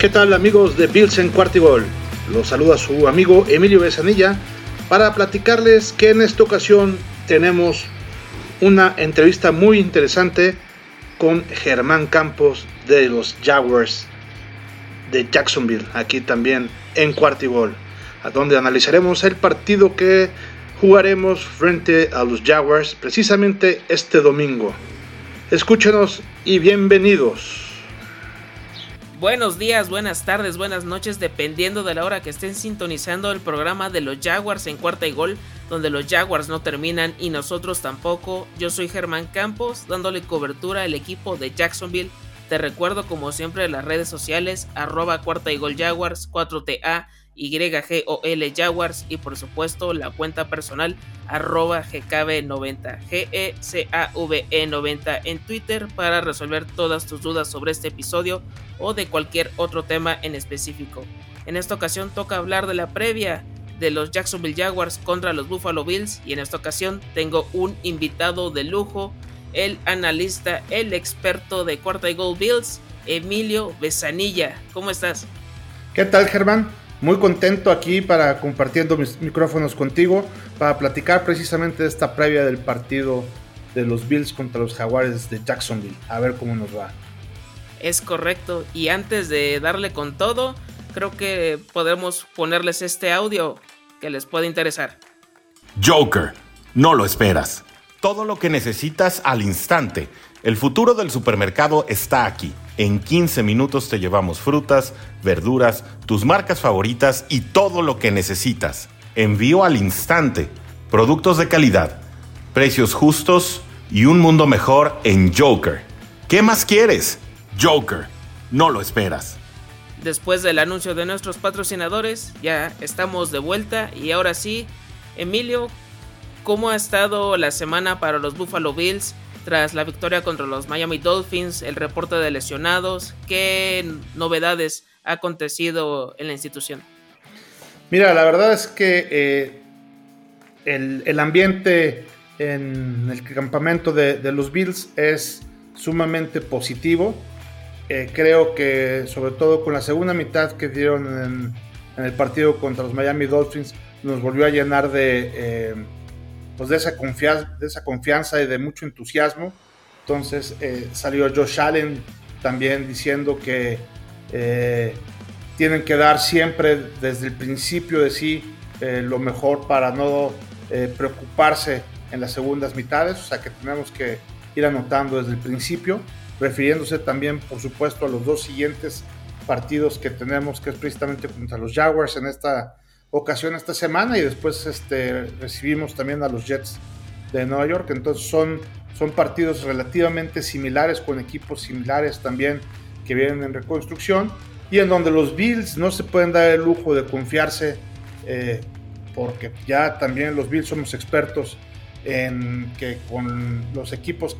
¿Qué tal amigos de Bills en Cuartigol? Los saluda su amigo Emilio Besanilla para platicarles que en esta ocasión tenemos una entrevista muy interesante con Germán Campos de los Jaguars de Jacksonville, aquí también en Cuartigol, a donde analizaremos el partido que jugaremos frente a los Jaguars precisamente este domingo. Escúchenos y bienvenidos. Buenos días, buenas tardes, buenas noches, dependiendo de la hora que estén sintonizando el programa de los Jaguars en cuarta y gol, donde los Jaguars no terminan y nosotros tampoco. Yo soy Germán Campos, dándole cobertura al equipo de Jacksonville. Te recuerdo como siempre las redes sociales, arroba cuarta y gol Jaguars, 4TA YGOL Jaguars y por supuesto la cuenta personal arroba GKB90 GECAVE90 en Twitter para resolver todas tus dudas sobre este episodio o de cualquier otro tema en específico. En esta ocasión toca hablar de la previa de los Jacksonville Jaguars contra los Buffalo Bills y en esta ocasión tengo un invitado de lujo, el analista, el experto de cuarta y gol Bills, Emilio Besanilla. ¿Cómo estás? ¿Qué tal Germán? Muy contento aquí para compartiendo mis micrófonos contigo para platicar precisamente de esta previa del partido de los Bills contra los Jaguares de Jacksonville. A ver cómo nos va. Es correcto. Y antes de darle con todo, creo que podemos ponerles este audio que les puede interesar. Joker, no lo esperas. Todo lo que necesitas al instante. El futuro del supermercado está aquí. En 15 minutos te llevamos frutas, verduras, tus marcas favoritas y todo lo que necesitas. Envío al instante. Productos de calidad, precios justos y un mundo mejor en Joker. ¿Qué más quieres? Joker, no lo esperas. Después del anuncio de nuestros patrocinadores, ya estamos de vuelta y ahora sí, Emilio, ¿cómo ha estado la semana para los Buffalo Bills? Tras la victoria contra los Miami Dolphins, el reporte de lesionados, ¿qué novedades ha acontecido en la institución? Mira, la verdad es que eh, el, ambiente en el campamento de, los Bills es sumamente positivo. Eh, creo que sobre todo con la segunda mitad que dieron en, el partido contra los Miami Dolphins nos volvió a llenar de... Eh, pues de esa, confianza, de esa confianza y de mucho entusiasmo. Entonces eh, salió Josh Allen también diciendo que eh, tienen que dar siempre desde el principio de sí eh, lo mejor para no preocuparse en las segundas mitades, o sea que tenemos que ir anotando desde el principio, refiriéndose también por supuesto a los dos siguientes partidos que tenemos, que es precisamente contra los Jaguars en esta ocasión esta semana y después este, recibimos también a los Jets de Nueva York. Entonces son, son partidos relativamente similares con equipos similares también que vienen en reconstrucción y en donde los Bills no se pueden dar el lujo de confiarse eh, porque ya también los Bills somos expertos en que con los equipos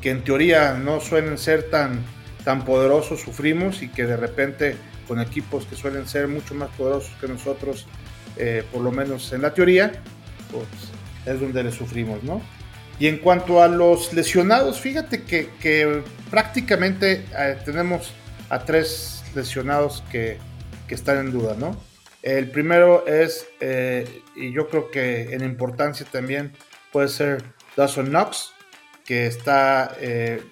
que en teoría no suelen ser tan, tan poderosos sufrimos y que de repente con equipos que suelen ser mucho más poderosos que nosotros, eh, por lo menos en la teoría, pues es donde le sufrimos, ¿no? Y en cuanto a los lesionados, fíjate que, prácticamente eh, tenemos a tres lesionados que, que, están en duda, ¿no? El primero es, eh, y yo creo que en importancia también puede ser Dawson Knox, que está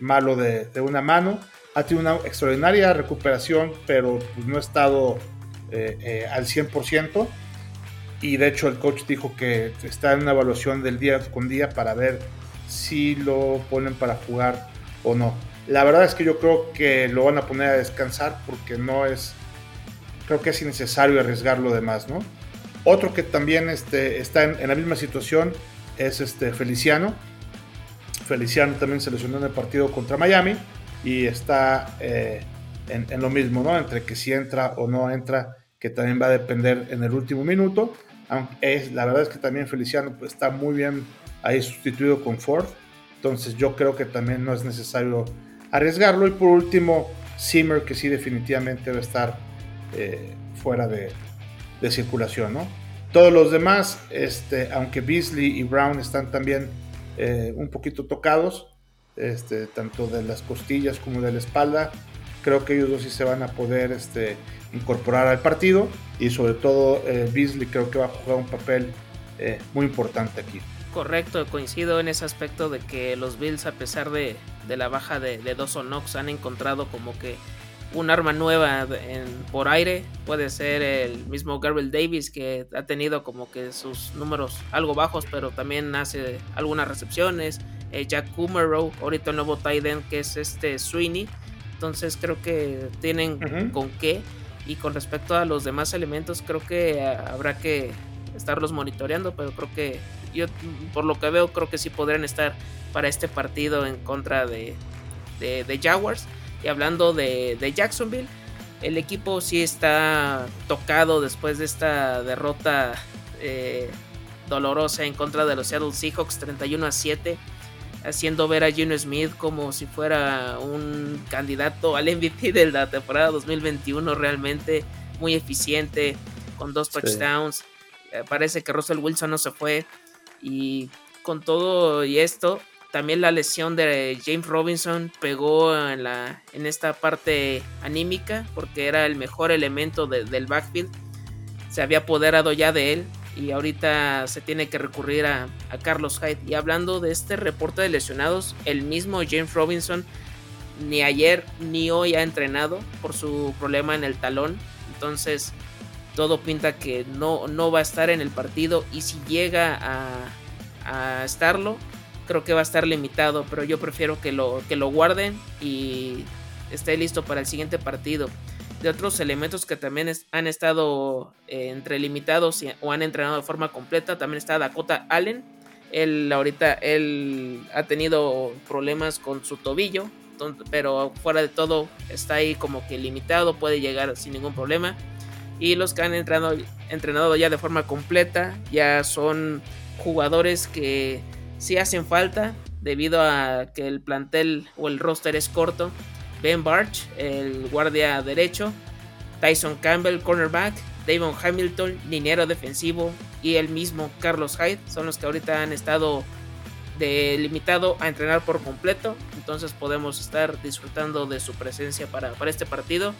malo de, de una mano ha tenido una extraordinaria recuperación, pero pues, no ha estado eh, eh, al 100%. Y de hecho el coach dijo que está en una evaluación del día con día para ver si lo ponen para jugar o no. La verdad es que yo creo que lo van a poner a descansar porque no es, creo que es innecesario arriesgarlo de más, ¿no? Otro que también este, está en, la misma situación es este Feliciano. Feliciano también se lesionó en el partido contra Miami y está eh, en, lo mismo, ¿no? Entre que si entra o no entra, que también va a depender en el último minuto. Es, la verdad es que también Feliciano pues, está muy bien ahí sustituido con Ford. Entonces yo creo que también no es necesario arriesgarlo. Y por último, Zimmer, que sí definitivamente va a estar eh, fuera de, de, circulación, ¿no? Todos los demás, este, aunque Beasley y Brown están también eh, un poquito tocados, este, tanto de las costillas como de la espalda. creo que ellos dos sí se van a poder este, incorporar al partido y sobre todo eh, Beasley creo que va a jugar un papel eh, muy importante aquí. Correcto, coincido en ese aspecto de que los Bills a pesar de, la baja de, de Dawson Knox han encontrado como que un arma nueva por aire. Puede ser el mismo Gabriel Davis que ha tenido como que sus números algo bajos, pero también hace algunas recepciones. Eh, Jack Kummerow, ahorita el nuevo tight end que es este Sweeney. Entonces creo que tienen con qué. Y con respecto a los demás elementos, creo que habrá que estarlos monitoreando, pero creo que yo por lo que veo creo que sí podrían estar para este partido en contra de, de Jaguars. Y hablando de, Jacksonville, el equipo sí está tocado después de esta derrota eh, dolorosa en contra de los Seattle Seahawks 31 a 7, haciendo ver a Gino Smith como si fuera un candidato al MVP de la temporada 2021, realmente muy eficiente, con dos touchdowns. Eh, parece que Russell Wilson no se fue y con todo y esto, también la lesión de James Robinson pegó en, la, en esta parte anímica porque era el mejor elemento del backfield. Se había apoderado ya de él y ahorita se tiene que recurrir a, Carlos Hyde. Y hablando de este reporte de lesionados, el mismo James Robinson ni ayer ni hoy ha entrenado por su problema en el talón. Entonces todo pinta que no, no va a estar en el partido y si llega a, a estarlo creo que va a estar limitado, pero yo prefiero que lo, que lo guarden y esté listo para el siguiente partido. De otros elementos que también han estado eh, entre limitados o han entrenado de forma completa, también está Dakota Allen. Él ahorita él ha tenido problemas con su tobillo, pero fuera de todo está ahí como que limitado, puede llegar sin ningún problema. Y los que han entrenado, entrenado ya de forma completa ya son jugadores que si hacen falta debido a que el plantel o el roster es corto. Ben Barch, el guardia derecho, Tyson Campbell, cornerback, Davon Hamilton, liniero defensivo y el mismo Carlos Hyde son los que ahorita han estado delimitado a entrenar por completo. Entonces podemos estar disfrutando de su presencia para, para este partido.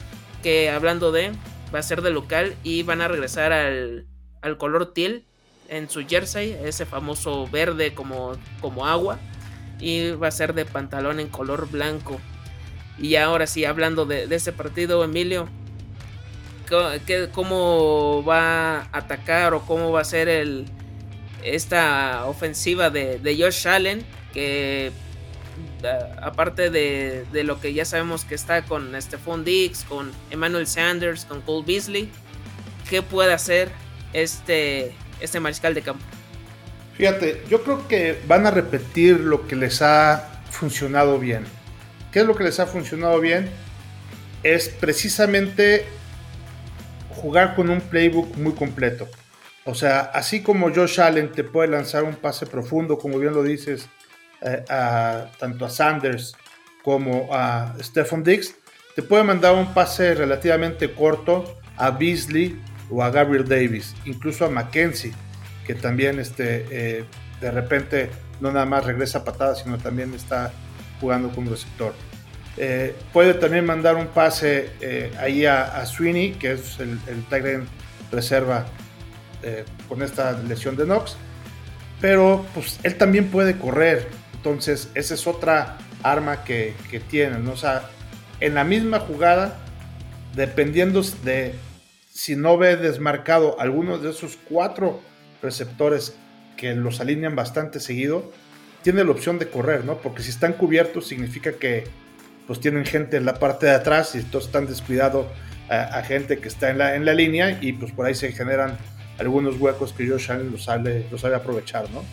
Que hablando de, va a ser de local y van a regresar al, al color teal en su jersey, ese famoso verde como, como agua, y va a ser de pantalón en color blanco. Y ahora sí, hablando de, ese partido, Emilio, ¿cómo va a atacar o cómo va a ser el, esta ofensiva de, de Josh Allen? Que aparte de, de, lo que ya sabemos que está con Stephon Diggs, con Emmanuel Sanders, con Cole Beasley, ¿qué puede hacer este, este mariscal de campo. Fíjate, yo creo que van a repetir lo que les ha funcionado bien. ¿Qué es lo que les ha funcionado bien? Es precisamente jugar con un playbook muy completo. O sea, así como Josh Allen te puede lanzar un pase profundo, como bien lo dices, eh, tanto a Sanders como a Stephon Diggs, te puede mandar un pase relativamente corto a Beasley o a Gabriel Davis, incluso a Mackenzie, que también este, eh, de repente no nada más regresa patada, sino también está jugando como receptor. Eh, puede también mandar un pase eh, ahí a, Sweeney, que es el, el reserva con esta lesión de Knox. Pero pues él también puede correr. Entonces, esa es otra arma que, que tienen. O sea, en la misma jugada, dependiendo de si no ve desmarcado algunos de esos cuatro receptores que los alinean bastante seguido, tiene la opción de correr, ¿no? Porque si están cubiertos significa que pues tienen gente en la parte de atrás y entonces están descuidado a, gente que está en la, en la línea y pues por ahí se generan algunos huecos que Josh Allen los sabe, los sabe aprovechar, ¿no?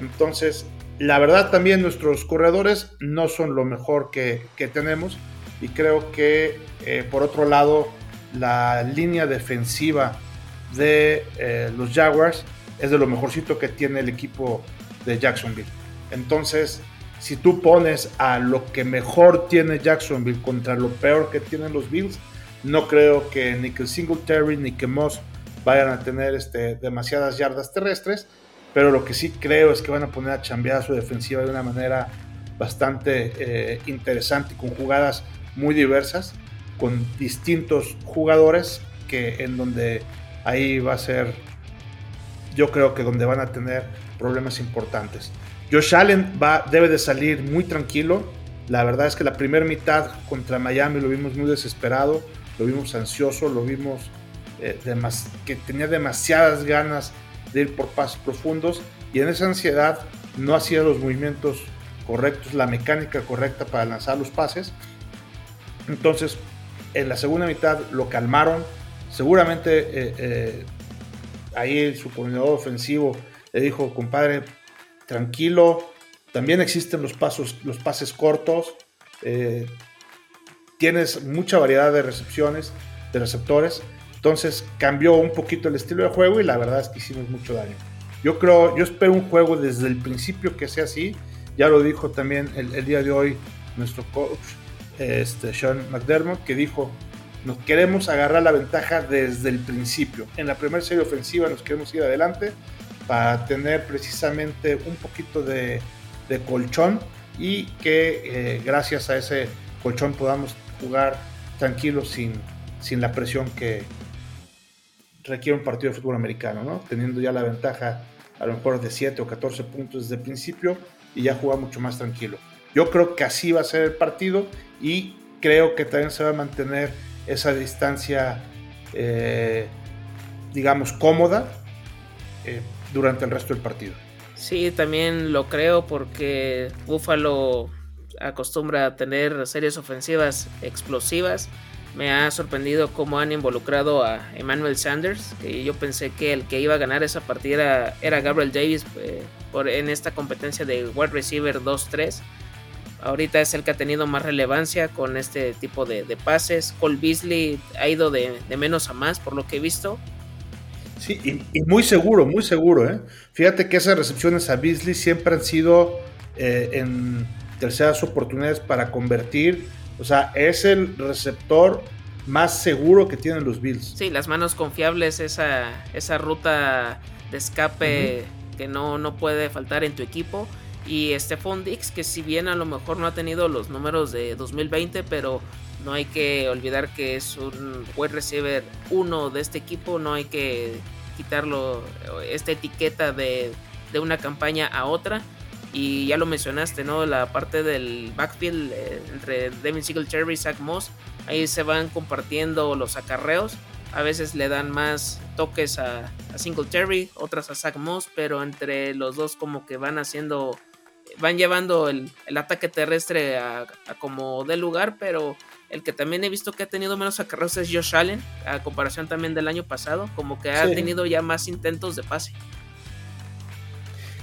Entonces, la verdad también nuestros corredores no son lo mejor que, que tenemos y creo que eh, por otro lado la línea defensiva de eh, los Jaguars es de lo mejorcito que tiene el equipo de Jacksonville. Entonces, si tú pones a lo que mejor tiene Jacksonville contra lo peor que tienen los Bills, no creo que ni que Singletary ni que Moss vayan a tener este, demasiadas yardas terrestres, pero lo que sí creo es que van a poner a chambear su defensiva de una manera bastante eh, interesante, con jugadas muy diversas con distintos jugadores que en donde ahí va a ser, yo creo que donde van a tener problemas importantes. Josh Allen va, debe de salir muy tranquilo. La verdad es que la primera mitad contra Miami lo vimos muy desesperado, lo vimos ansioso, lo vimos eh, que tenía demasiadas ganas de ir por pasos profundos y en esa ansiedad no hacía los movimientos correctos, la mecánica correcta para lanzar los pases. Entonces, en la segunda mitad lo calmaron. Seguramente eh, eh, ahí su coordinador ofensivo le dijo, compadre, tranquilo. También existen los, pasos, los pases cortos. Eh, tienes mucha variedad de recepciones, de receptores. Entonces cambió un poquito el estilo de juego y la verdad es que hicimos mucho daño. Yo creo, yo espero un juego desde el principio que sea así. Ya lo dijo también el, día de hoy nuestro coach, este, Sean McDermott, que dijo, nos queremos agarrar la ventaja desde el principio. En la primera serie ofensiva nos queremos ir adelante para tener precisamente un poquito de, colchón y que eh, gracias a ese colchón podamos jugar tranquilos sin, sin la presión que requiere un partido de fútbol americano, ¿no? teniendo ya la ventaja a lo mejor de 7 o 14 puntos desde el principio y ya jugar mucho más tranquilo. Yo creo que así va a ser el partido y creo que también se va a mantener esa distancia, eh, digamos, cómoda eh, durante el resto del partido. Sí, también lo creo porque Buffalo acostumbra a tener series ofensivas explosivas. Me ha sorprendido cómo han involucrado a Emmanuel Sanders, que yo pensé que el que iba a ganar esa partida era Gabriel Davis eh, por, en esta competencia de wide receiver 2-3. Ahorita es el que ha tenido más relevancia con este tipo de, pases. Cole Beasley ha ido de, de menos a más por lo que he visto. Sí, y, muy seguro, muy seguro. ¿eh? Fíjate que esas recepciones a Beasley siempre han sido eh, en terceras oportunidades para convertir. O sea, es el receptor más seguro que tienen los Bills. Sí, las manos confiables, esa, esa ruta de escape que no, no puede faltar en tu equipo. Y Stephon Dix, que si bien a lo mejor no ha tenido los números de 2020, pero no hay que olvidar que es un wide receiver uno de este equipo. No hay que quitarlo, esta etiqueta de, una campaña a otra. Y ya lo mencionaste, ¿no? La parte del backfield eh, entre Devin Singletary y Zach Moss. Ahí se van compartiendo los acarreos. A veces le dan más toques a, a Singletary, otras a Zach Moss, pero entre los dos como que van haciendo, van llevando el, ataque terrestre a, a como de lugar, pero el que también he visto que ha tenido menos acarreos es Josh Allen, a comparación también del año pasado, como que ha tenido ya más intentos de pase.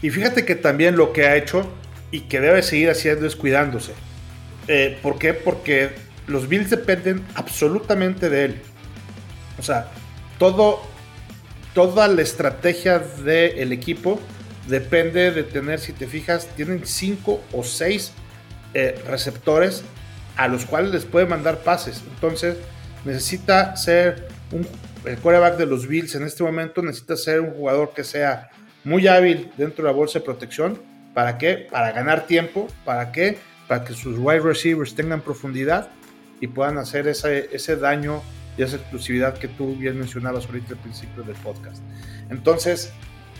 Y fíjate que también lo que ha hecho y que debe seguir haciendo es cuidándose. Eh, ¿Por qué? Porque los Bills dependen absolutamente de él. O sea, todo, toda la estrategia del equipo depende de tener, si te fijas, tienen cinco o seis eh, receptores a los cuales les puede mandar pases. Entonces, necesita ser un, el quarterback de los Bills en este momento, necesita ser un jugador que sea muy hábil dentro de la bolsa de protección. ¿Para qué? Para ganar tiempo. ¿Para qué? Para que sus wide receivers tengan profundidad y puedan hacer ese, ese daño y esa exclusividad que tú bien mencionabas ahorita al principio del podcast. Entonces,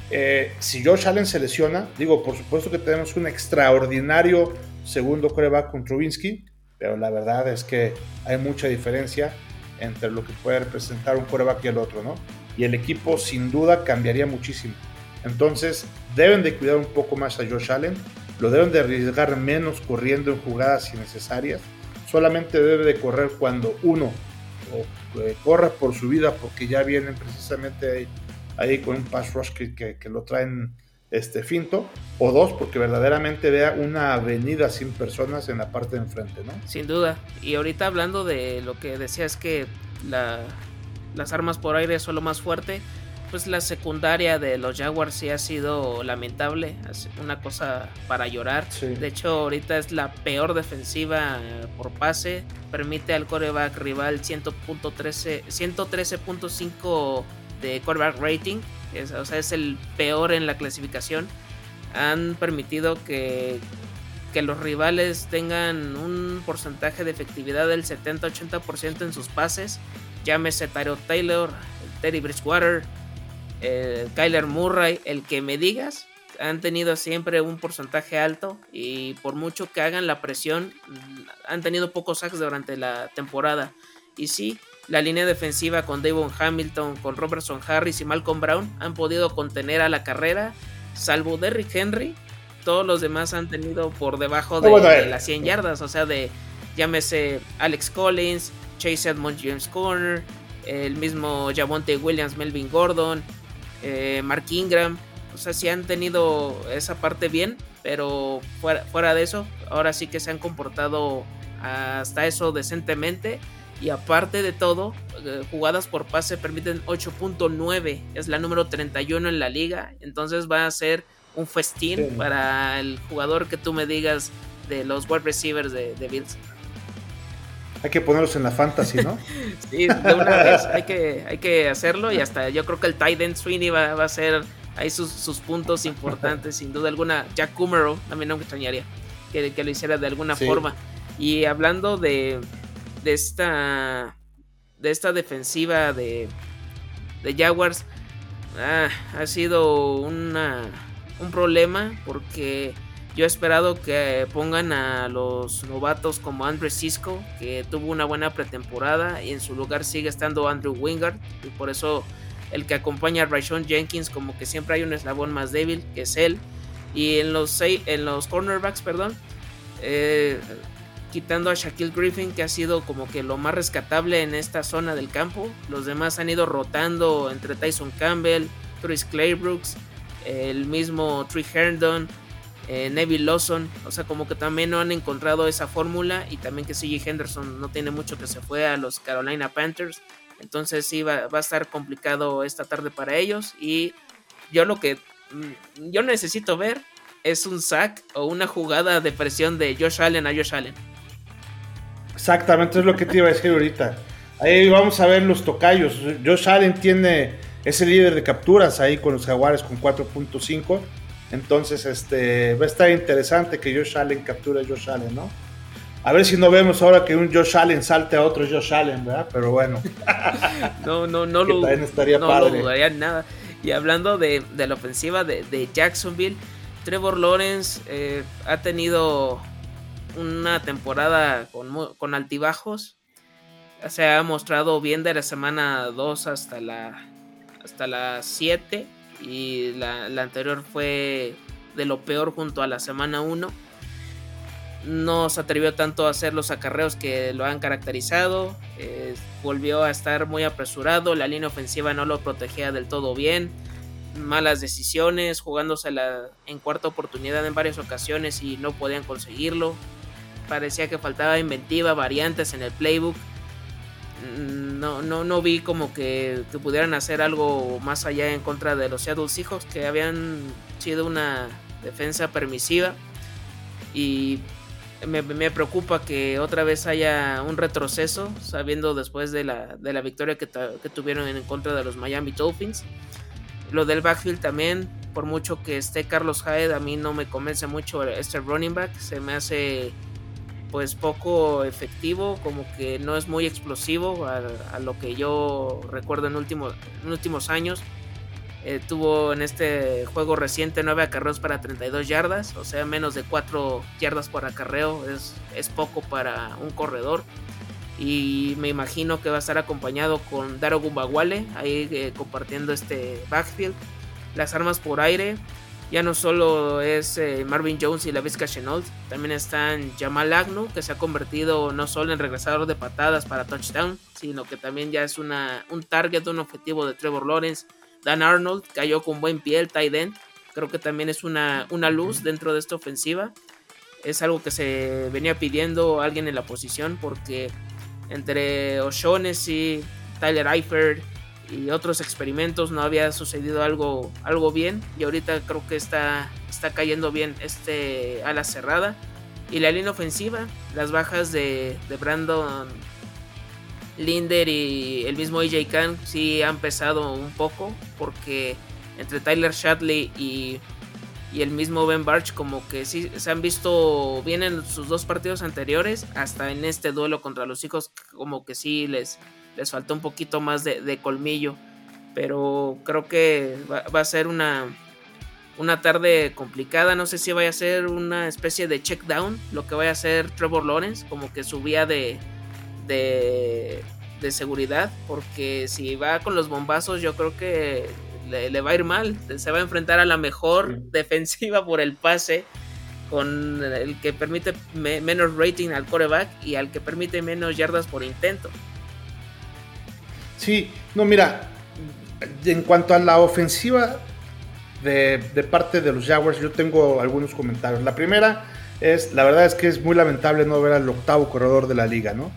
eh, si Josh Allen se lesiona, digo, por supuesto que tenemos un extraordinario segundo quarterback con Trubinsky, pero la verdad es que hay mucha diferencia entre lo que puede representar un quarterback y el otro, ¿no? Y el equipo sin duda cambiaría muchísimo. Entonces deben de cuidar un poco más a Josh Allen, lo deben de arriesgar menos corriendo en jugadas innecesarias, solamente debe de correr cuando uno eh, corra por su vida porque ya vienen precisamente ahí, con un pass rush que lo traen este finto, o dos, porque verdaderamente vea una avenida sin personas en la parte de enfrente, ¿no? Sin duda. Y ahorita hablando de lo que decías que las armas por aire son lo más fuerte, pues la secundaria de los Jaguars sí ha sido lamentable, una cosa para llorar. De hecho, ahorita es la peor defensiva por pase, permite al coreback rival 113.5 de coreback rating o sea, es el peor en la clasificación. Han permitido que que los rivales tengan un porcentaje de efectividad del 70-80% en sus pases. Llámese Tyro Taylor, Teddy Bridgewater, Kyler Murray, el que me digas, han tenido siempre un porcentaje alto y por mucho que hagan la presión, han tenido pocos sacks durante la temporada. Y sí, la línea defensiva con Davon Hamilton, con Robertson Harris y Malcolm Brown han podido contener a la carrera, salvo Derrick Henry. Todos los demás han tenido por debajo de, las 100 yardas, o sea, de llámese Alex Collins, Chase Edmonds, James Corner, el mismo Javonte Williams, Melvin Gordon, eh, Mark Ingram. O sea, sí han tenido esa parte bien, pero fuera, fuera de eso, ahora sí que se han comportado hasta eso decentemente. Y aparte de todo, eh, jugadas por pase permiten 8.9, es la número 31 en la liga. Entonces va a ser un festín para el jugador que tú me digas de los wide receivers de, Bills. Hay que ponerlos en la fantasy, ¿no? sí, de una vez hay que, hay que hacerlo y hasta yo creo que el tight end Sweeney va, a ser ahí sus, puntos importantes, sin duda alguna. Jack Kummerow también no me extrañaría que, que lo hiciera de alguna forma. Y hablando de, de esta de esta defensiva de, de Jaguars ah, ha sido una, un problema porque yo he esperado que pongan a los novatos como Andrew Cisco, que tuvo una buena pretemporada, y en su lugar sigue estando Andrew Wingard, y por eso el que acompaña a Rayshon Jenkins, como que siempre hay un eslabón más débil, que es él. Y en los, en los cornerbacks, perdón, eh, quitando a Shaquille Griffin, que ha sido como que lo más rescatable en esta zona del campo. Los demás han ido rotando entre Tyson Campbell, Chris Claybrooks, el mismo Trey Herndon, eh, Neville Lawson. O sea, como que también no han encontrado esa fórmula y también que CJ Henderson no tiene mucho que se fue a los Carolina Panthers. Entonces sí va, va a estar complicado esta tarde para ellos. Y yo lo que mm, yo necesito ver es un sack o una jugada de presión de Josh Allen a Josh Allen. Exactamente, es lo que te iba a decir ahorita. Ahí vamos a ver los tocayos. Josh Allen tiene, ese líder de capturas ahí con los Jaguares con 4.5. Entonces, este, va a estar interesante que Josh Allen capture a Josh Allen, ¿no? A ver si no vemos ahora que un Josh Allen salte a otro Josh Allen, ¿verdad? Pero bueno. no, no, no lo, estaría no lo dudaría nada. Y hablando de, la ofensiva de, Jacksonville, Trevor Lawrence eh, ha tenido una temporada con, altibajos. Se ha mostrado bien de la semana 2 hasta la, hasta la 7 y la, anterior fue de lo peor junto a la semana 1. No se atrevió tanto a hacer los acarreos que lo han caracterizado. Eh, volvió a estar muy apresurado. La línea ofensiva no lo protegía del todo bien. Malas decisiones, jugándosela en cuarta oportunidad en varias ocasiones y no podían conseguirlo parecía que faltaba inventiva, variantes en el playbook. Mm, no, no, no vi como que, pudieran hacer algo más allá en contra de los Seattle Seahawks, que habían sido una defensa permisiva. Y me, preocupa que otra vez haya un retroceso, sabiendo después de la, de la victoria que, que, tuvieron en contra de los Miami Dolphins. Lo del backfield también, por mucho que esté Carlos Hyde, a mí no me convence mucho este running back. Se me hace pues poco efectivo, como que no es muy explosivo a, lo que yo recuerdo en, últimos en últimos años. Eh, tuvo en este juego reciente 9 acarreos para 32 yardas, o sea, menos de 4 yardas por acarreo es, es poco para un corredor. Y me imagino que va a estar acompañado con Daro Gumbawale ahí eh, compartiendo este backfield. Las armas por aire, ya no solo es eh, Marvin Jones y la Vizca Chenault, también están Jamal Agnew, que se ha convertido no solo en regresador de patadas para touchdown, sino que también ya es una, un target, un objetivo de Trevor Lawrence. Dan Arnold cayó con buen pie el tight end, creo que también es una, una luz dentro de esta ofensiva. Es algo que se venía pidiendo alguien en la posición porque entre O'Shaughnessy, Tyler Eifert, y otros experimentos no había sucedido algo, algo bien y ahorita creo que está, está cayendo bien este ala cerrada. Y la línea ofensiva, las bajas de, Brandon Linder y el mismo AJ Khan sí han pesado un poco porque entre Tyler Shatley y y el mismo Ben Barch como que sí se han visto bien en sus dos partidos anteriores, hasta en este duelo contra los hijos como que sí les, les faltó un poquito más de, colmillo, pero creo que va, a ser una, una tarde complicada, no sé si vaya a ser una especie de check down, lo que vaya a hacer Trevor Lawrence, como que su vía de, de, de seguridad, porque si va con los bombazos yo creo que le, va a ir mal. Se va a enfrentar a la mejor defensiva por el pase, con el que permite menos rating al coreback y al que permite menos yardas por intento. Sí, no, mira, en cuanto a la ofensiva de, parte de los Jaguars, yo tengo algunos comentarios. La primera es, la verdad es que es muy lamentable no ver al octavo corredor de la liga, ¿no?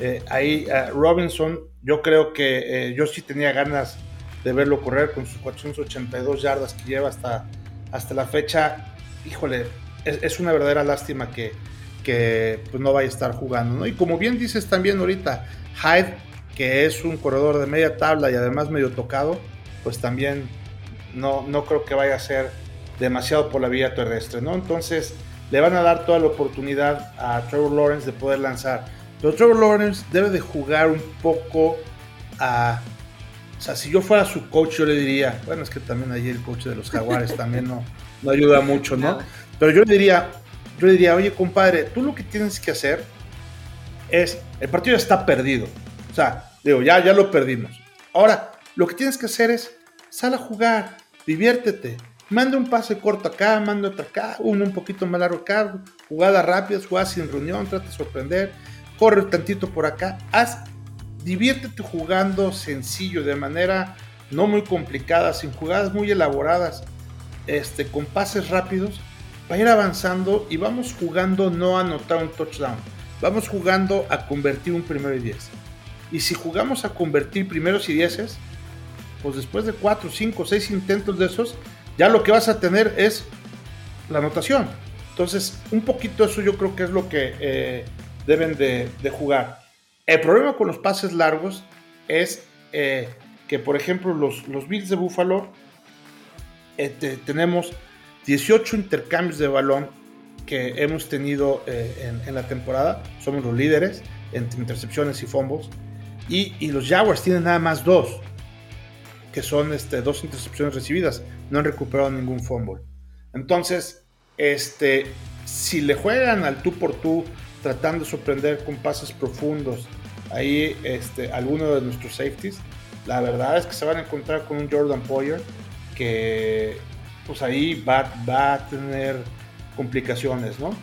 Eh, ahí eh, Robinson, yo creo que eh, yo sí tenía ganas de verlo correr con sus 482 yardas que lleva hasta, hasta la fecha. Híjole, es, una verdadera lástima que, que pues, no vaya a estar jugando. ¿no? Y como bien dices también ahorita, Hyde, que es un corredor de media tabla y además medio tocado, pues también no, no creo que vaya a ser demasiado por la vía terrestre. ¿no? Entonces le van a dar toda la oportunidad a Trevor Lawrence de poder lanzar. Pero Trevor Lawrence debe de jugar un poco a o sea, si yo fuera su coach, yo le diría, bueno, es que también ahí el coach de los jaguares también no, no ayuda mucho, ¿no? Pero yo le diría, yo le diría, oye, compadre, tú lo que tienes que hacer es, el partido ya está perdido. O sea, digo, ya, ya lo perdimos. Ahora, lo que tienes que hacer es, sal a jugar, diviértete. Manda un pase corto acá, manda otro acá, uno un poquito más largo acá, jugadas rápidas, jugadas sin reunión, trata de sorprender, corre tantito por acá, haz diviértete jugando sencillo, de manera no muy complicada, sin jugadas muy elaboradas, este, con pases rápidos, va a ir avanzando y vamos jugando no a anotar un touchdown, vamos jugando a convertir un primero y diez. Y si jugamos a convertir primeros y dieces, pues después de 4, 5, 6 intentos de esos, ya lo que vas a tener es la anotación. Entonces, un poquito eso yo creo que es lo que eh, deben de jugar. El problema con los pases largos es eh, que, por ejemplo, los, los Bills de Buffalo eh, tenemos 18 intercambios de balón que hemos tenido eh, en, la temporada. Somos los líderes entre intercepciones y fumbles. Y, los Jaguars tienen nada más dos, que son este, dos intercepciones recibidas. No han recuperado ningún fumble. Entonces, este, si le juegan al tú por tú tratando de sorprender con pases profundos. Ahí este, alguno de nuestros safeties. La verdad es que se van a encontrar con un Jordan Poyer que pues ahí va, va a tener complicaciones, ¿no?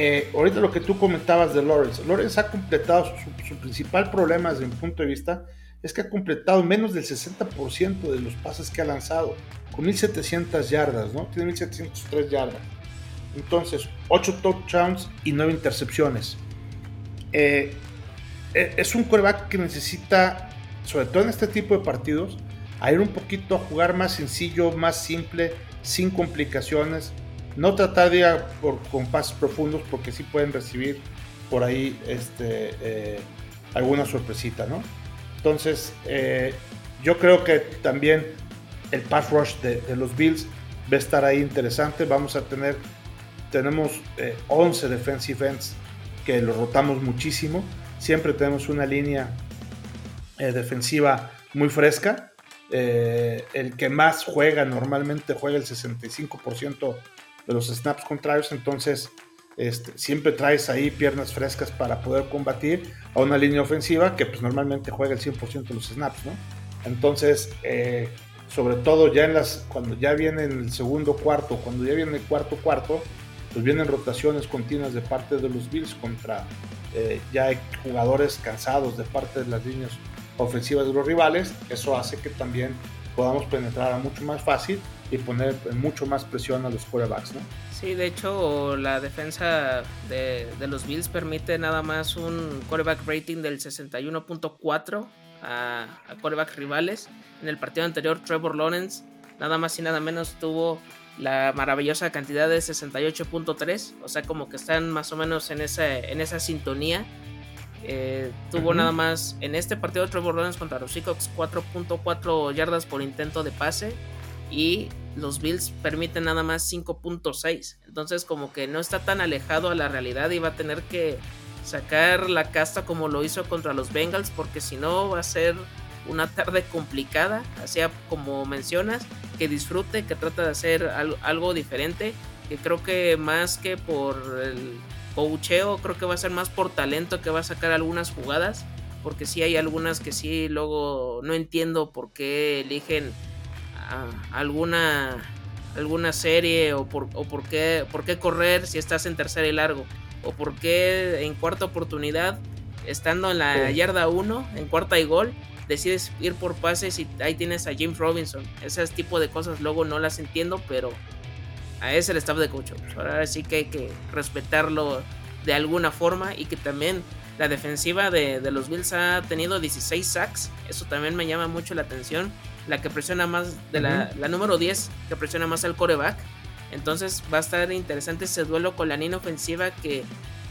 Eh, ahorita lo que tú comentabas de Lawrence. Lawrence ha completado su, principal problema desde mi punto de vista es que ha completado menos del 60% de los pases que ha lanzado, con 1700 yardas, ¿no? Tiene 1703 yardas. Entonces, 8 touchdowns y 9 intercepciones. Eh, eh, es un quarterback que necesita, sobre todo en este tipo de partidos, a ir un poquito a jugar más sencillo, más simple, sin complicaciones. No tratar de ir por, con pases profundos porque sí pueden recibir por ahí este, eh, alguna sorpresita, ¿no? Entonces, yo creo que también el pass rush de, los Bills va a estar ahí interesante. Vamos a tener tenemos 11 eh, defensive ends que lo rotamos muchísimo. Siempre tenemos una línea eh, defensiva muy fresca. Eh, el que más juega normalmente juega el 65% de los snaps contrarios. Entonces, este, siempre traes ahí piernas frescas para poder combatir a una línea ofensiva que pues, normalmente juega el 100% de los snaps. ¿no? Entonces, sobre todo ya en las, cuando ya viene el segundo cuarto, cuando ya viene el cuarto cuarto, pues vienen rotaciones continuas de parte de los Bills contra eh, ya hay jugadores cansados de parte de las líneas ofensivas de los rivales. Eso hace que también podamos penetrar a mucho más fácil y poner mucho más presión a los quarterbacks, ¿no? Sí, de hecho la defensa de, de los Bills permite nada más un quarterback rating del 61.4 a, a quarterback rivales. En el partido anterior Trevor Lawrence nada más y nada menos tuvo la maravillosa cantidad de 68.3, o sea, como que están más o menos en esa, en esa sintonía. Eh, tuvo nada más en este partido Trevor Lawrence contra los Seahawks 4.4 yardas por intento de pase y los Bills permiten nada más 5.6. Entonces como que no está tan alejado a la realidad y va a tener que sacar la casta como lo hizo contra los Bengals porque si no va a ser una tarde complicada, así como mencionas, que disfrute, que trata de hacer algo, diferente, que creo que más que por el coacheo, creo que va a ser más por talento que va a sacar algunas jugadas, porque sí hay algunas que sí luego no entiendo por qué eligen alguna alguna serie o por, o por qué por qué correr si estás en tercera y largo o por qué en cuarta oportunidad estando en la yarda 1 en cuarta y gol decides ir por pases y ahí tienes a James Robinson. Ese tipo de cosas luego no las entiendo, pero a ese el staff de coach. Ahora sí que hay que respetarlo de alguna forma y que también la defensiva de, los Bills ha tenido 16 sacks. Eso también me llama mucho la atención. La que presiona más, de la, la número 10, que presiona más al coreback. Entonces va a estar interesante ese duelo con la línea ofensiva que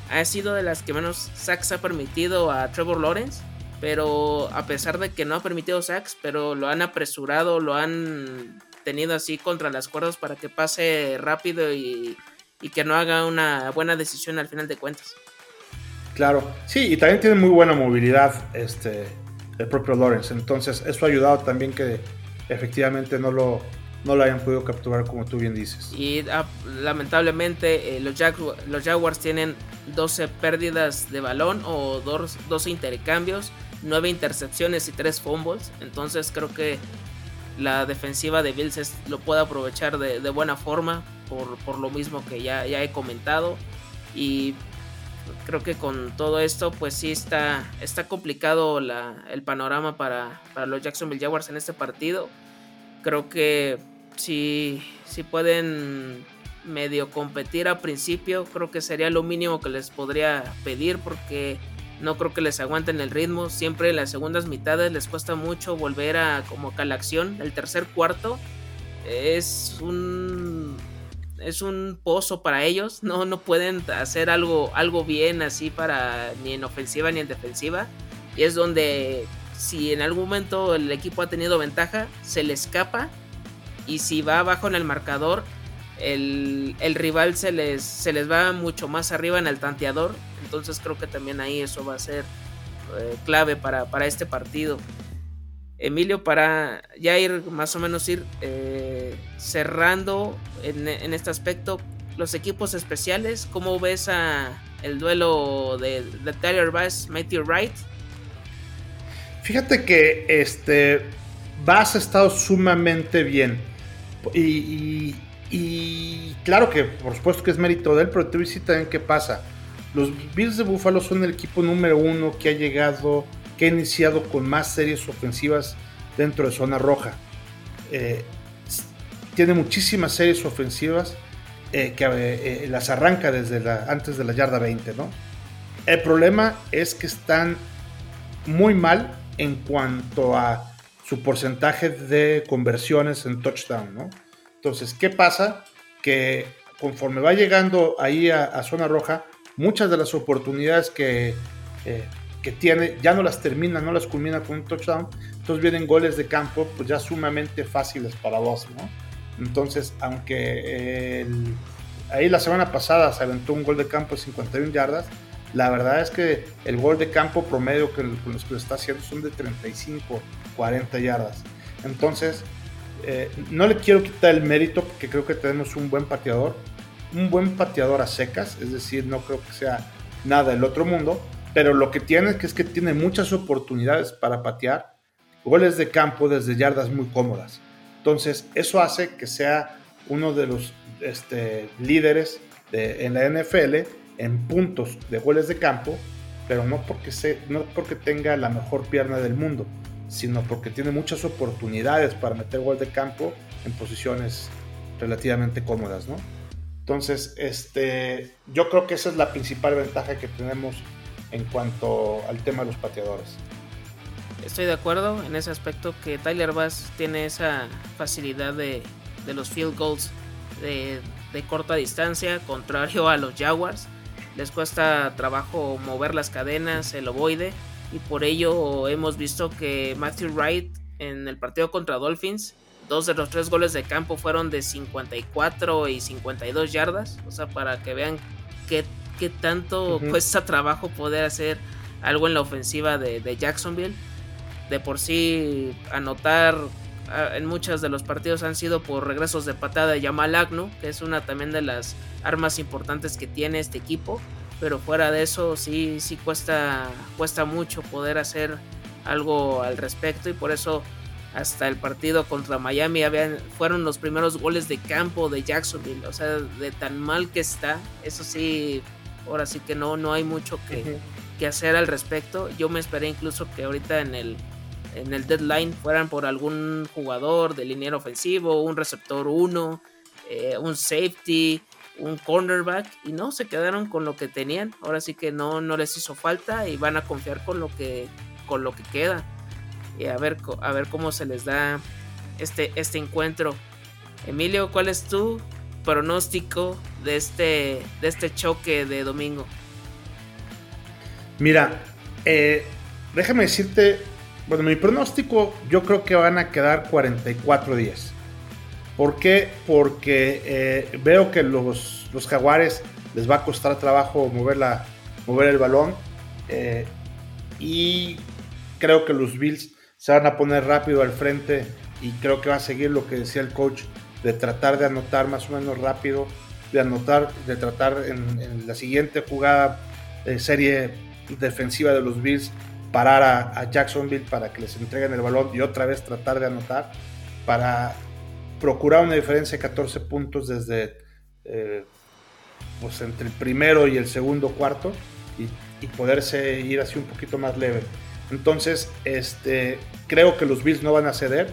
ha sido de las que menos sacks ha permitido a Trevor Lawrence pero a pesar de que no ha permitido sacks, pero lo han apresurado, lo han tenido así contra las cuerdas para que pase rápido y, que no haga una buena decisión al final de cuentas. Claro, sí, y también tiene muy buena movilidad este, el propio Lawrence, entonces eso ha ayudado también que efectivamente no lo, no lo hayan podido capturar como tú bien dices. Y ah, lamentablemente eh, los, los Jaguars tienen 12 pérdidas de balón o 12 intercambios 9 intercepciones y 3 fumbles. Entonces creo que la defensiva de Bills lo puede aprovechar de, buena forma por, lo mismo que ya, ya he comentado. Y creo que con todo esto pues sí está, está complicado el panorama para, los Jacksonville Jaguars en este partido. Creo que si, si pueden medio competir a principio, creo que sería lo mínimo que les podría pedir porque no creo que les aguanten el ritmo. Siempre en las segundas mitades les cuesta mucho volver a como a la acción. El tercer cuarto es un es un pozo para ellos. No, no pueden hacer algo, algo bien así para ni en ofensiva ni en defensiva. Y es donde si en algún momento el equipo ha tenido ventaja, se le escapa. Y si va abajo en el marcador, el, rival se les, se les va mucho más arriba en el tanteador. Entonces creo que también ahí eso va a ser eh, clave para, este partido. Emilio, para ya ir más o menos ir eh, cerrando en, este aspecto, los equipos especiales, ¿cómo ves a el duelo de, de Tyler Bass, Matthew Wright? Fíjate que este Bass ha estado sumamente bien. y, y claro que por supuesto que es mérito de él, pero te voy también qué pasa. Los Bills de Buffalo son el equipo número uno que ha llegado, que ha iniciado con más series ofensivas dentro de zona roja. Eh, tiene muchísimas series ofensivas eh, que eh, las arranca desde la, antes de la yarda 20, ¿no? El problema es que están muy mal en cuanto a su porcentaje de conversiones en touchdown, ¿no? Entonces, ¿qué pasa? Que conforme va llegando ahí a, zona roja, muchas de las oportunidades que, eh, que, tiene ya no las termina, no las culmina con un touchdown. Entonces vienen goles de campo pues ya sumamente fáciles para vos, ¿no? Entonces, aunque ahí la semana pasada se aventó un gol de campo de 51 yardas, la verdad es que el gol de campo promedio que los que está haciendo son de 35, 40 yardas. Entonces, eh, no le quiero quitar el mérito porque creo que tenemos un buen pateador, un buen pateador a secas, es decir, no creo que sea nada del otro mundo, pero lo que tiene es que, es que tiene muchas oportunidades para patear goles de campo desde yardas muy cómodas. Entonces, eso hace que sea uno de los este, líderes en la NFL en puntos de goles de campo, pero no porque, no porque tenga la mejor pierna del mundo, sino porque tiene muchas oportunidades para meter gol de campo en posiciones relativamente cómodas. Entonces, este, yo creo que esa es la principal ventaja que tenemos en cuanto al tema de los pateadores. Estoy de acuerdo en ese aspecto que Tyler Bass tiene esa facilidad de, los field goals de, de corta distancia, contrario a los Jaguars. Les cuesta trabajo mover las cadenas, el ovoide y por ello hemos visto que Matthew Wright en el partido contra Dolphins dos de los tres goles de campo fueron de 54 y 52 yardas. O sea, para que vean qué, qué tanto cuesta trabajo poder hacer algo en la ofensiva de, Jacksonville. De por sí, anotar ah, en muchos de los partidos han sido por regresos de patada de Yamal Agnu, que es una también de las armas importantes que tiene este equipo. Pero fuera de eso, sí, sí cuesta, cuesta mucho poder hacer algo al respecto. Y por eso hasta el partido contra Miami habían, fueron los primeros goles de campo de Jacksonville. O sea, de tan mal que está. Eso sí, ahora sí que no, no hay mucho que, hacer al respecto. Yo me esperé incluso que ahorita en el, en el deadline fueran por algún jugador de línea ofensivo, un receptor 1, eh, un safety, un cornerback. Y no, se quedaron con lo que tenían. Ahora sí que no, no les hizo falta y van a confiar con lo que, con lo que queda y a ver, a ver cómo se les da este, este encuentro. Emilio, ¿cuál es tu pronóstico de este, de este choque de domingo? Mira, eh, déjame decirte, bueno, mi pronóstico yo creo que van a quedar 44 días. ¿Por qué? Porque eh, veo que los, los, jaguares les va a costar trabajo mover, la, mover el balón. Eh, y creo que los Bills se van a poner rápido al frente y creo que va a seguir lo que decía el coach de tratar de anotar más o menos rápido, de anotar, de tratar en, la siguiente jugada de serie defensiva de los Bills parar a, Jacksonville para que les entreguen el balón y otra vez tratar de anotar para procurar una diferencia de 14 puntos desde eh, pues entre el primero y el segundo cuarto y, y poderse ir así un poquito más leve. Entonces, este, creo que los Bills no van a ceder.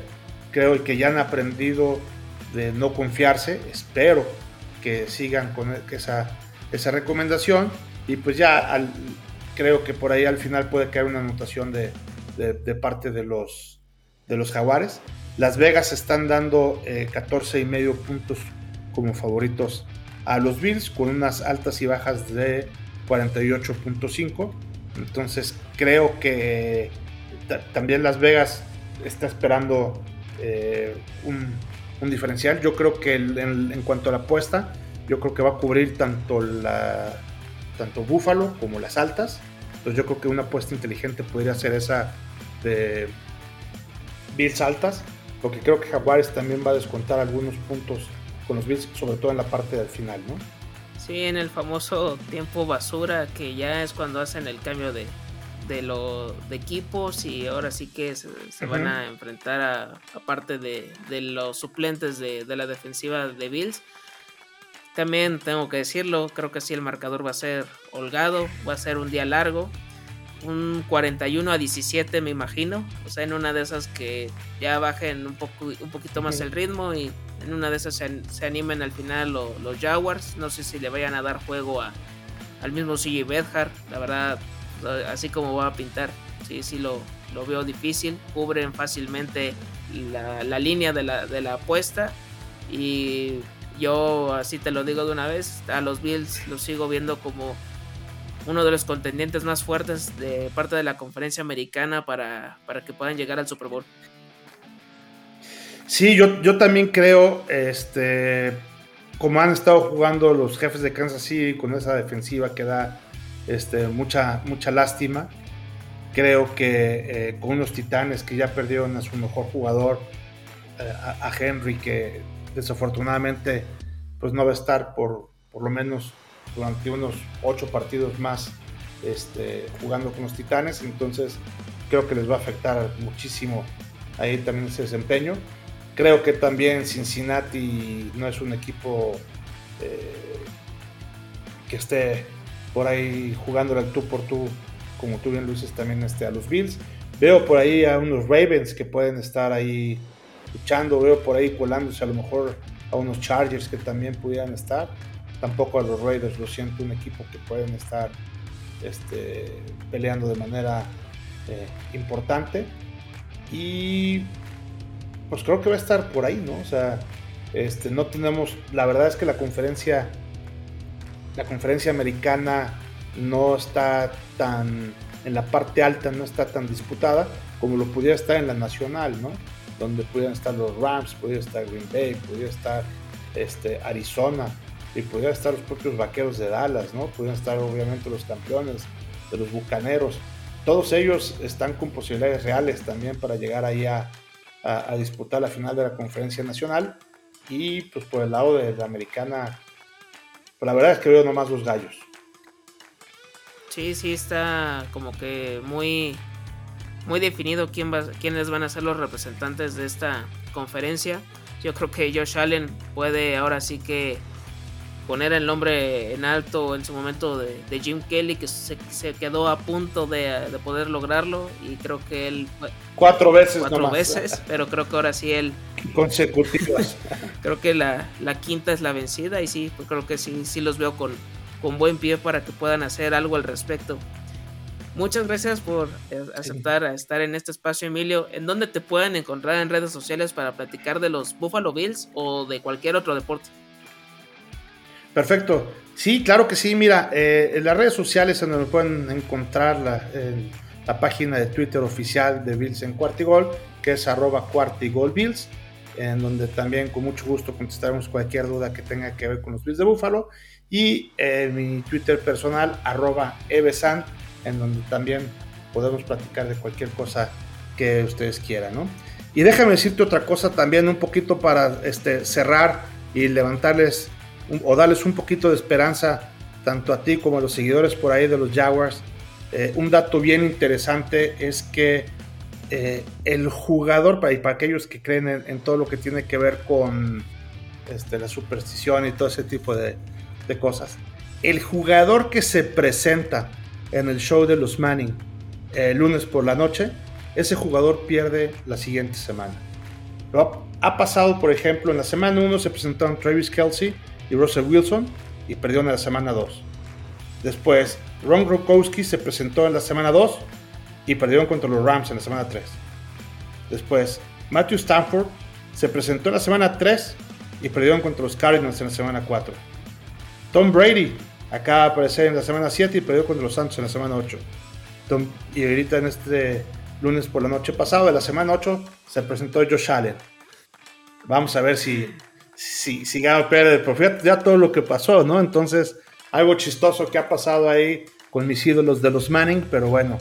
Creo que ya han aprendido de no confiarse. Espero que sigan con esa, esa recomendación. Y pues ya creo que por ahí al final puede caer una anotación de, parte de los, de los Jaguares. Las Vegas están dando 14 eh, y medio puntos como favoritos a los Bills con unas altas y bajas de 48.5. Entonces creo que también Las Vegas está esperando eh, un, diferencial. Yo creo que en, cuanto a la apuesta, yo creo que va a cubrir tanto la tanto Búfalo como las altas. Entonces yo creo que una apuesta inteligente podría ser esa de Bills altas, porque creo que Jaguares también va a descontar algunos puntos con los Bills, sobre todo en la parte del final, ¿no? Sí, en el famoso tiempo basura, que ya es cuando hacen el cambio de, de, lo, de equipos y ahora sí que se, van a enfrentar a, parte de, los suplentes de, la defensiva de Bills. También tengo que decirlo, creo que sí el marcador va a ser holgado, va a ser un día largo, un 41 a 17 me imagino, o sea, en una de esas que ya bajen un, poco, un poquito más el ritmo y en una de esas se, animen al final los Jaguars. No sé si le vayan a dar juego a, al mismo CJ Bedhart. La verdad, así como va a pintar, sí, sí lo, lo veo difícil. Cubren fácilmente la, línea de la, de la apuesta. Y yo, así te lo digo de una vez, a los Bills los sigo viendo como uno de los contendientes más fuertes de parte de la conferencia americana para, para que puedan llegar al Super Bowl. Sí, yo, yo también creo, este, como han estado jugando los jefes de Kansas City con esa defensiva que da este, mucha, mucha lástima. Creo que eh, con unos titanes que ya perdieron a su mejor jugador, eh, a, Henry, que desafortunadamente pues no va a estar por, por lo menos durante unos ocho partidos más este, jugando con los titanes. Entonces creo que les va a afectar muchísimo ahí también ese desempeño. Creo que también Cincinnati no es un equipo eh, que esté por ahí jugando el tú por tú, como tú bien lo dices también este, a los Bills. Veo por ahí a unos Ravens que pueden estar ahí luchando, veo por ahí colándose a lo mejor a unos Chargers que también pudieran estar. Tampoco a los Raiders, lo siento, un equipo que pueden estar este, peleando de manera eh, importante. Y pues creo que va a estar por ahí, ¿no? O sea, este, no tenemos, la verdad es que la conferencia, la conferencia americana no está tan, en la parte alta no está tan disputada como lo pudiera estar en la nacional, ¿no? donde pudieran estar los Rams, pudiera estar Green Bay, pudiera estar este, Arizona y pudieran estar los propios vaqueros de Dallas, ¿no? Pudieran estar obviamente los campeones de los bucaneros. Todos ellos están con posibilidades reales también para llegar ahí a, a, disputar la final de la conferencia nacional. Y pues por el lado de la americana, pues la verdad es que veo nomás los gallos. Sí, sí, está como que muy, muy definido quién va, quiénes van a ser los representantes de esta conferencia. Yo creo que Josh Allen puede ahora sí que poner el nombre en alto en su momento de, Jim Kelly, que se, quedó a punto de, poder lograrlo. Y creo que él. Cuatro veces, Cuatro veces, pero creo que ahora sí él. Consecutivas. creo que la, quinta es la vencida. Y sí, pues creo que sí, sí los veo con, con buen pie para que puedan hacer algo al respecto. Muchas gracias por eh, aceptar estar en este espacio, Emilio. ¿En dónde te pueden encontrar en redes sociales para platicar de los Buffalo Bills o de cualquier otro deporte? Perfecto. Sí, claro que sí. Mira, eh, en las redes sociales donde pueden encontrar la, página de Twitter oficial de Bills en Cuartigol, que es arroba cuartigolbills, en donde también con mucho gusto contestaremos cualquier duda que tenga que ver con los Bills de Búfalo. Y en mi Twitter personal, arroba evesan en donde también podemos platicar de cualquier cosa que ustedes quieran, ¿no? Y déjame decirte otra cosa también, un poquito para este, cerrar y levantarles o darles un poquito de esperanza tanto a ti como a los seguidores por ahí de los Jaguars. Eh, un dato bien interesante es que eh, el jugador, para, y para aquellos que creen en, todo lo que tiene que ver con este, la superstición y todo ese tipo de, de cosas, el jugador que se presenta en el show de los Manning el eh, lunes por la noche, ese jugador pierde la siguiente semana. Ha pasado, por ejemplo, en la semana 1 se presentaron Travis Kelsey y Russell Wilson y perdió en la semana 2. Después, Ron Gronkowski se presentó en la semana 2 y perdieron contra los Rams en la semana 3. Después, Matthew Stanford se presentó en la semana 3 y perdieron contra los Cardinals en la semana 4. Tom Brady Acaba de aparecer en la semana 7 y perdió contra los Santos en la semana 8. y ahorita en este lunes por la noche pasado, de la semana 8, se presentó Josh Allen. Vamos a ver si, si, si gana o pierde. Pero ya todo lo que pasó, ¿no? Entonces, algo chistoso que ha pasado ahí con mis ídolos de los Manning, pero bueno.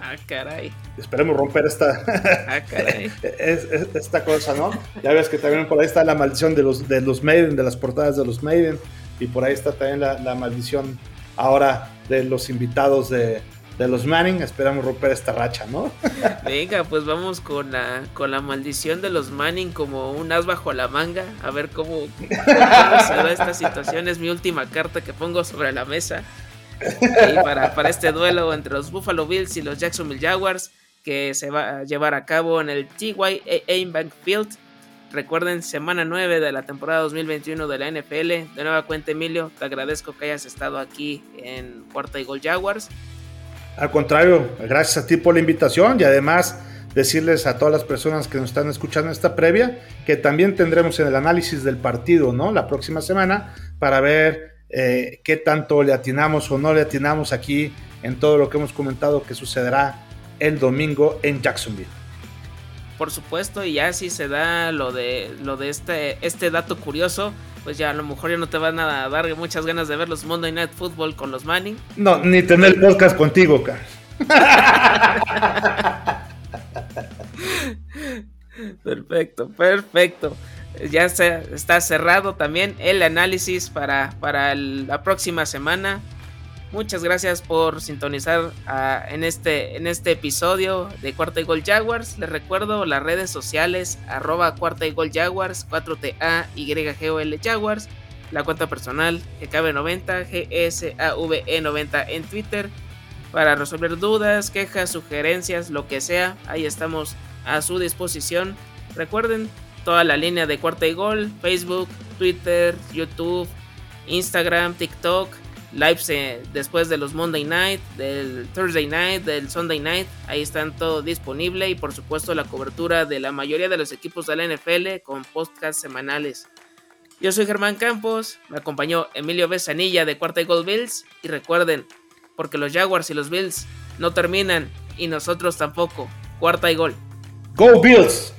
Ah, caray. Esperemos romper esta, ah, caray. esta cosa, ¿no? Ya ves que también por ahí está la maldición de los, de los Maiden, de las portadas de los Maiden y por ahí está también la, maldición ahora de los invitados de, los Manning. Esperamos romper esta racha, ¿no? Venga, pues vamos con la, con la maldición de los Manning como un as bajo la manga. A ver cómo, se da esta situación. Es mi última carta que pongo sobre la mesa. Y para, para este duelo entre los Buffalo Bills y los Jacksonville Jaguars, que se va a llevar a cabo en el TY Bank Field Recuerden, semana 9 de la temporada 2021 de la NFL. De nueva cuenta, Emilio, te agradezco que hayas estado aquí en Cuarta y Gol Jaguars. Al contrario, gracias a ti por la invitación y además decirles a todas las personas que nos están escuchando esta previa que también tendremos en el análisis del partido, ¿no? La próxima semana para ver eh, qué tanto le atinamos o no le atinamos aquí en todo lo que hemos comentado que sucederá el domingo en Jacksonville por supuesto, y ya si se da lo de lo de este, este dato curioso, pues ya a lo mejor ya no te van a dar muchas ganas de ver los Monday Night Football con los Manning. No, ni tener podcast contigo, Carlos. perfecto, perfecto. Ya se, está cerrado también el análisis para, para la próxima semana. Muchas gracias por sintonizar ah, en, este, en este episodio de Cuarta y Gol Jaguars. Les recuerdo las redes sociales arroba Cuarta y Gol Jaguars, 4TA YGOL Jaguars, la cuenta personal GKB90, GSAVE90 en Twitter para resolver dudas, quejas, sugerencias, lo que sea. Ahí estamos a su disposición. Recuerden toda la línea de Cuarta y Gol, Facebook, Twitter, YouTube, Instagram, TikTok lives después de los Monday Night, del Thursday Night, del Sunday Night. Ahí están todo disponible y por supuesto la cobertura de la mayoría de los equipos de la NFL con podcasts semanales. Yo soy Germán Campos, me acompañó Emilio Besanilla de Cuarta y Gold Bills y recuerden, porque los Jaguars y los Bills no terminan y nosotros tampoco. Cuarta y gol. Go Bills.